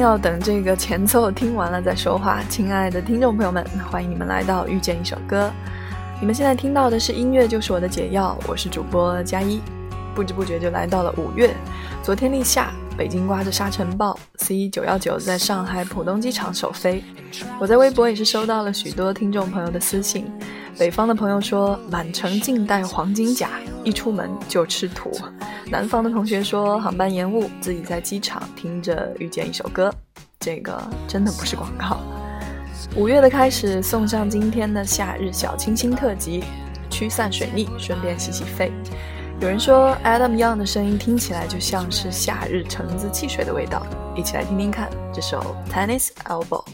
要等这个前奏听完了再说话。亲爱的听众朋友们，欢迎你们来到遇见一首歌。你们现在听到的是音乐就是我的解药，我是主播佳一。不知不觉就来到了五月，昨天立夏，北京刮着沙尘暴，C 九幺九在上海浦东机场首飞。我在微博也是收到了许多听众朋友的私信，北方的朋友说满城尽带黄金甲，一出门就吃土；南方的同学说航班延误，自己在机场听着遇见一首歌，这个真的不是广告。五月的开始，送上今天的夏日小清新特辑，驱散水逆，顺便洗洗肺。有人说，Adam Young 的声音听起来就像是夏日橙子汽水的味道，一起来听听看这首《Tennis Elbow》。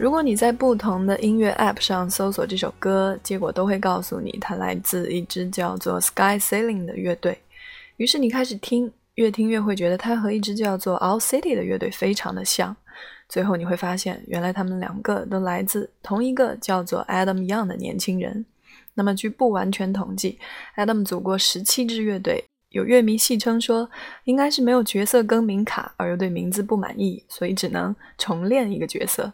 如果你在不同的音乐 App 上搜索这首歌，结果都会告诉你它来自一支叫做 Sky Ceiling 的乐队。于是你开始听，越听越会觉得它和一支叫做 All City 的乐队非常的像。最后你会发现，原来他们两个都来自同一个叫做 Adam Young 的年轻人。那么据不完全统计，Adam 组过十七支乐队。有乐迷戏称说，应该是没有角色更名卡，而又对名字不满意，所以只能重练一个角色。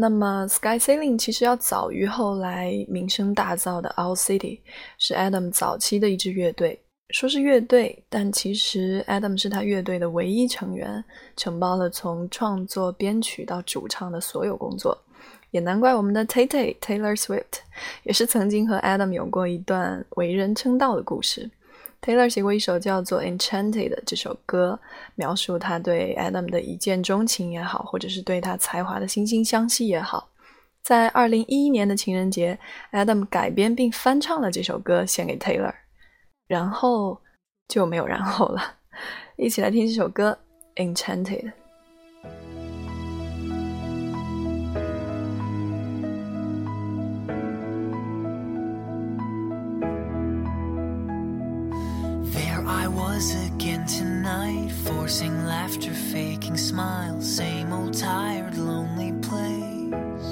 那么，Sky Ceiling 其实要早于后来名声大噪的 All City，是 Adam 早期的一支乐队。说是乐队，但其实 Adam 是他乐队的唯一成员，承包了从创作、编曲到主唱的所有工作。也难怪我们的 Tay Tay Taylor Swift 也是曾经和 Adam 有过一段为人称道的故事。Taylor 写过一首叫做《Enchanted》的这首歌，描述他对 Adam 的一见钟情也好，或者是对他才华的惺惺相惜也好。在二零一一年的情人节，Adam 改编并翻唱了这首歌献给 Taylor，然后就没有然后了。一起来听这首歌《Enchanted》。Tonight, forcing laughter, faking smiles, same old tired, lonely place.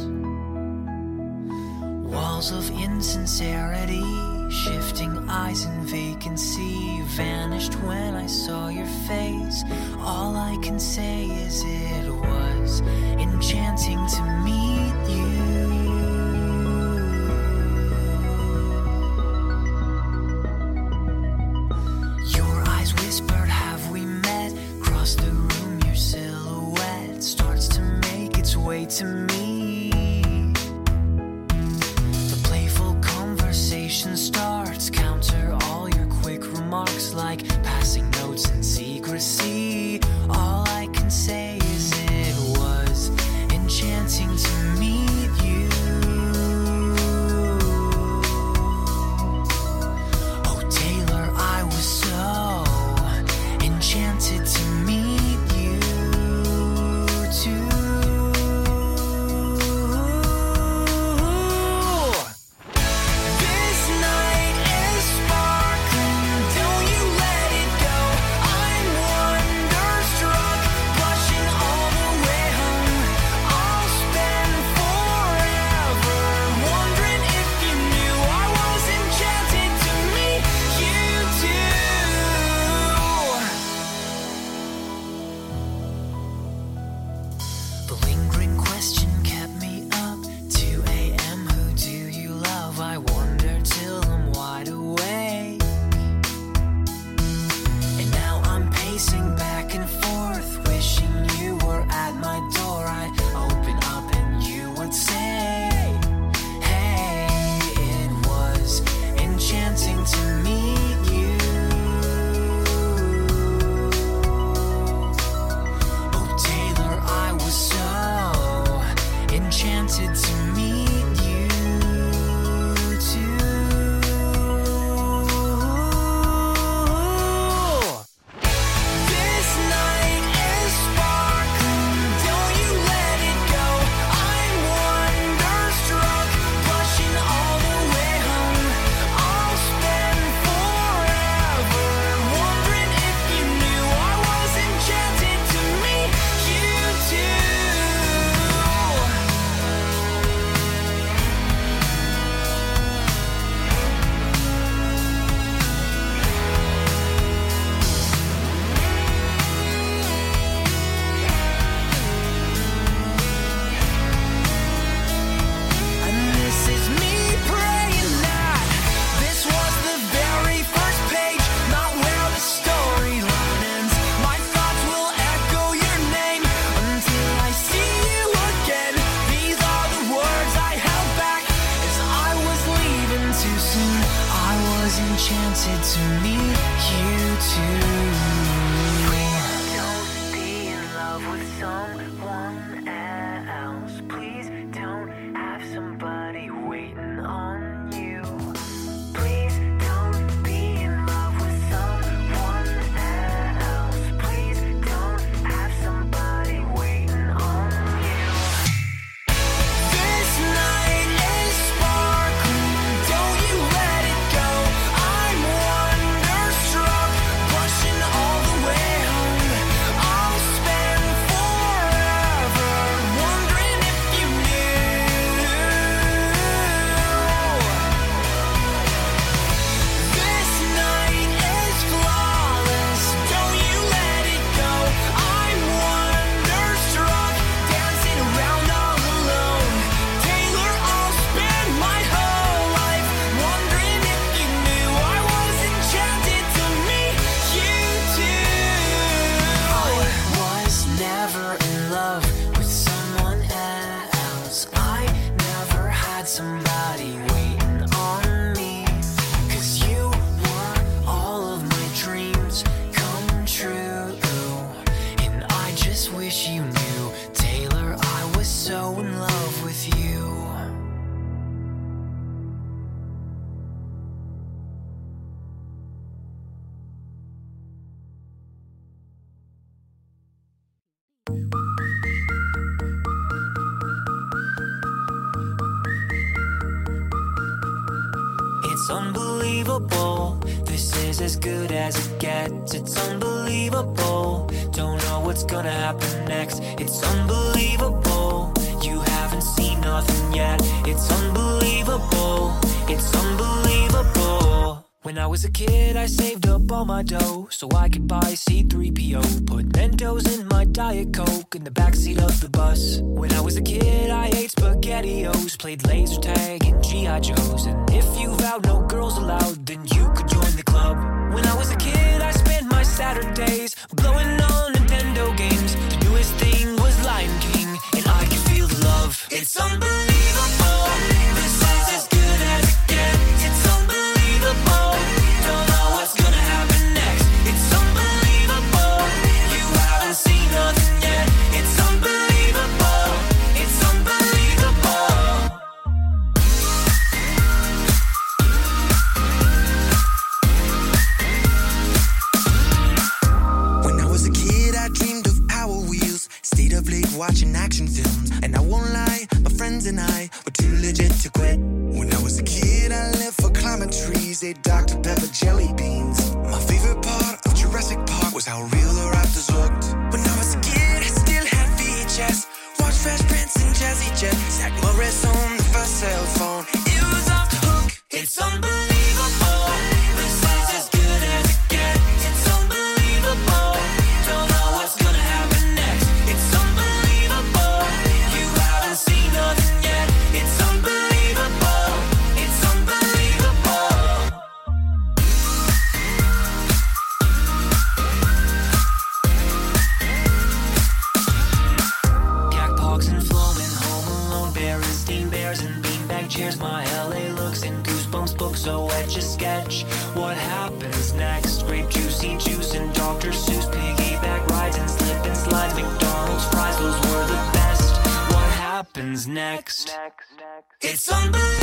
Walls of insincerity, shifting eyes in vacancy, vanished when I saw your face. All I can say is it was enchanting to meet unbelievable. This is as good as it gets. It's unbelievable. Don't know what's gonna happen next. It's unbelievable. You haven't seen nothing yet. It's unbelievable. It's unbelievable. When I was a kid, I saved up all my dough so I could buy C3PO. Put Mentos in my Diet Coke in the backseat of the bus. When I was a kid, I ate SpaghettiOs, played laser tag and G.I. Joes, and if you vow no girls allowed, then you could join the club. When I was a kid, I spent my Saturdays blowing on Nintendo games. The newest thing goosebumps books, so etch a sketch. What happens next? Grape juicy juice and Dr. Seuss piggyback rides and slip and slides. McDonald's fries, those were the best. What happens next? next, next. It's unbelievable.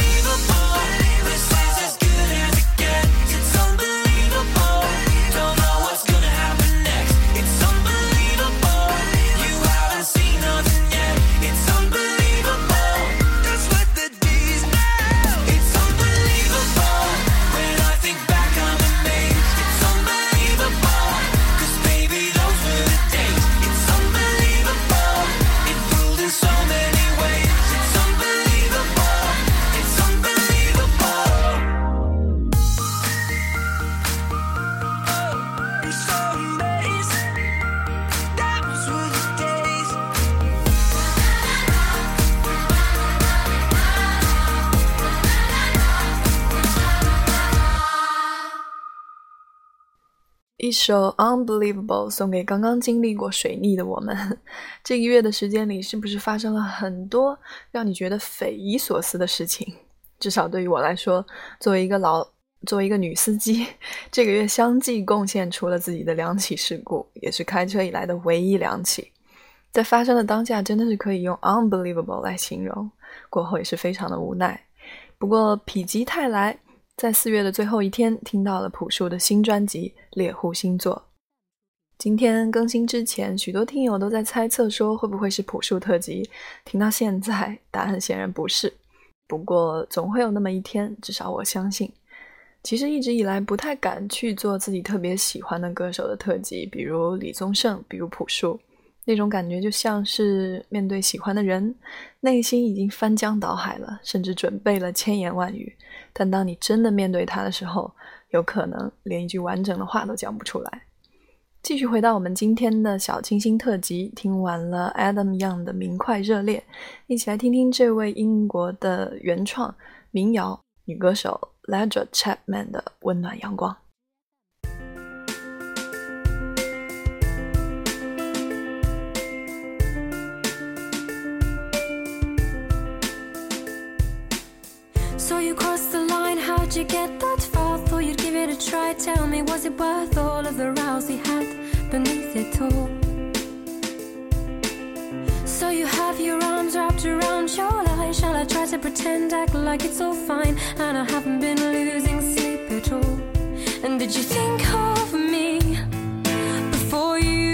首《Unbelievable》送给刚刚经历过水逆的我们。这个月的时间里，是不是发生了很多让你觉得匪夷所思的事情？至少对于我来说，作为一个老，作为一个女司机，这个月相继贡献出了自己的两起事故，也是开车以来的唯一两起。在发生的当下，真的是可以用 unbelievable 来形容。过后也是非常的无奈。不过否极泰来，在四月的最后一天，听到了朴树的新专辑《猎户星座》。今天更新之前，许多听友都在猜测说会不会是朴树特辑。听到现在，答案显然不是。不过总会有那么一天，至少我相信。其实一直以来不太敢去做自己特别喜欢的歌手的特辑，比如李宗盛，比如朴树。那种感觉就像是面对喜欢的人，内心已经翻江倒海了，甚至准备了千言万语。但当你真的面对他的时候，有可能连一句完整的话都讲不出来。继续回到我们今天的小清新特辑，听完了 Adam Young 的明快热烈，一起来听听这位英国的原创民谣女歌手 Ledra Chapman 的温暖阳光。How'd you get that far? Thought you'd give it a try. Tell me, was it worth all of the rows we had beneath it all? So you have your arms wrapped around your line. Shall I try to pretend, act like it's all fine? And I haven't been losing sleep at all. And did you think of me before you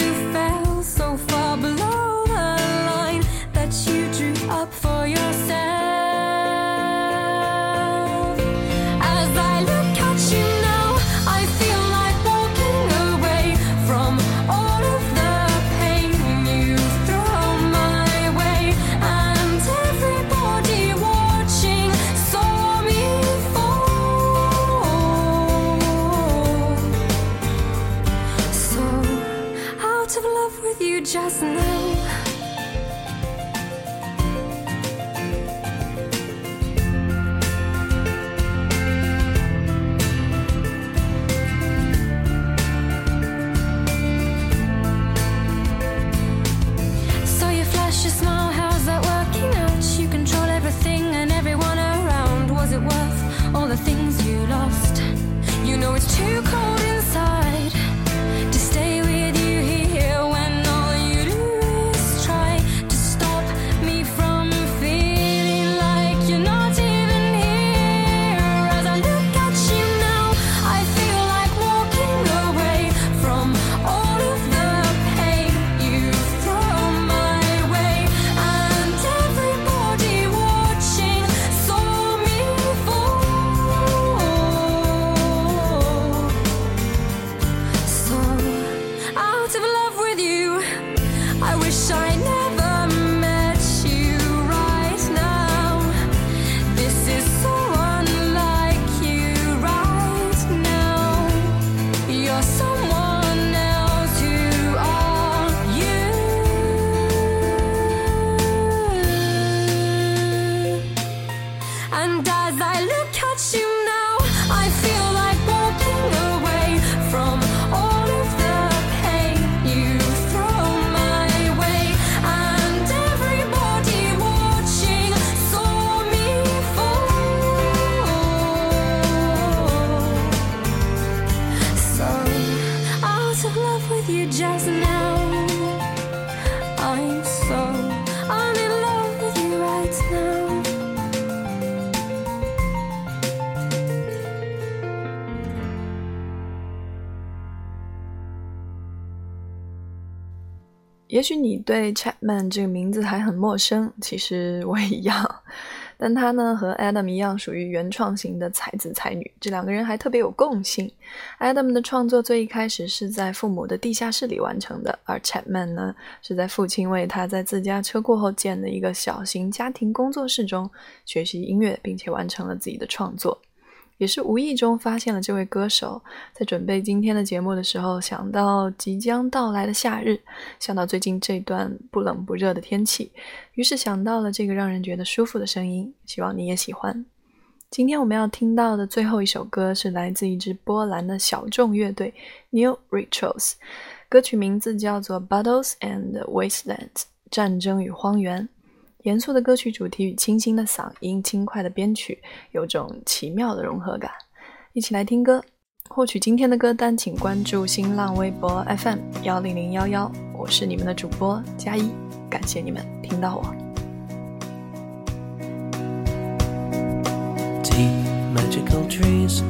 也许你对 Chapman 这个名字还很陌生，其实我也一样。但他呢和 Adam 一样，属于原创型的才子才女。这两个人还特别有共性。Adam 的创作最一开始是在父母的地下室里完成的，而 Chapman 呢是在父亲为他在自家车库后建的一个小型家庭工作室中学习音乐，并且完成了自己的创作。也是无意中发现了这位歌手，在准备今天的节目的时候，想到即将到来的夏日，想到最近这段不冷不热的天气，于是想到了这个让人觉得舒服的声音，希望你也喜欢。今天我们要听到的最后一首歌是来自一支波兰的小众乐队 New Rituals，歌曲名字叫做《Battles and Wastelands》战争与荒原。严肃的歌曲主题与清新的嗓音、轻快的编曲，有种奇妙的融合感。一起来听歌，获取今天的歌单，请关注新浪微博 FM 幺零零幺幺，我是你们的主播佳一，感谢你们听到我。Deep magical trees,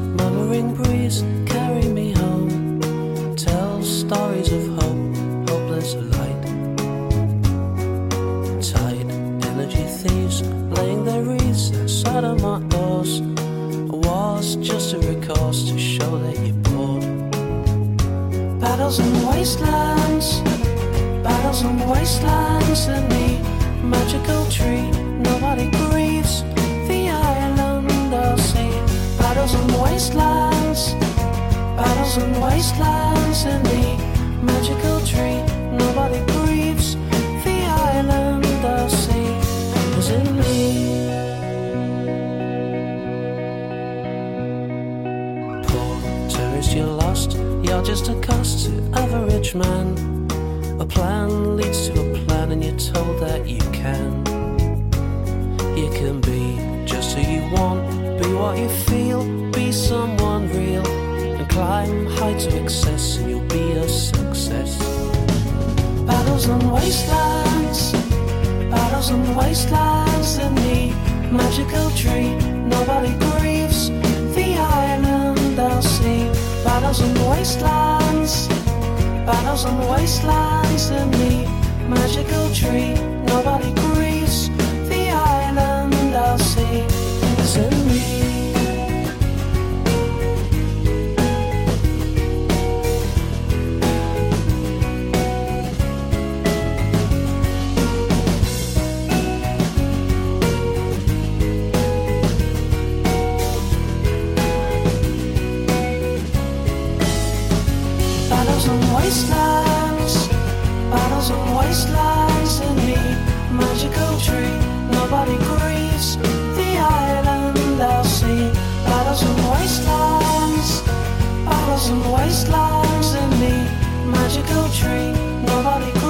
You're just a cost to average man. A plan leads to a plan, and you're told that you can. You can be just who you want, be what you feel, be someone real, and climb heights of excess, and you'll be a success. Battles and wastelands, battles and wastelands, in the magical tree. Nobody grieves the island I'll see. Puddles and wastelands, puddles and wastelands, and me, magical tree, nobody. wastelands, I was in wastelands in the magical tree. Nobody.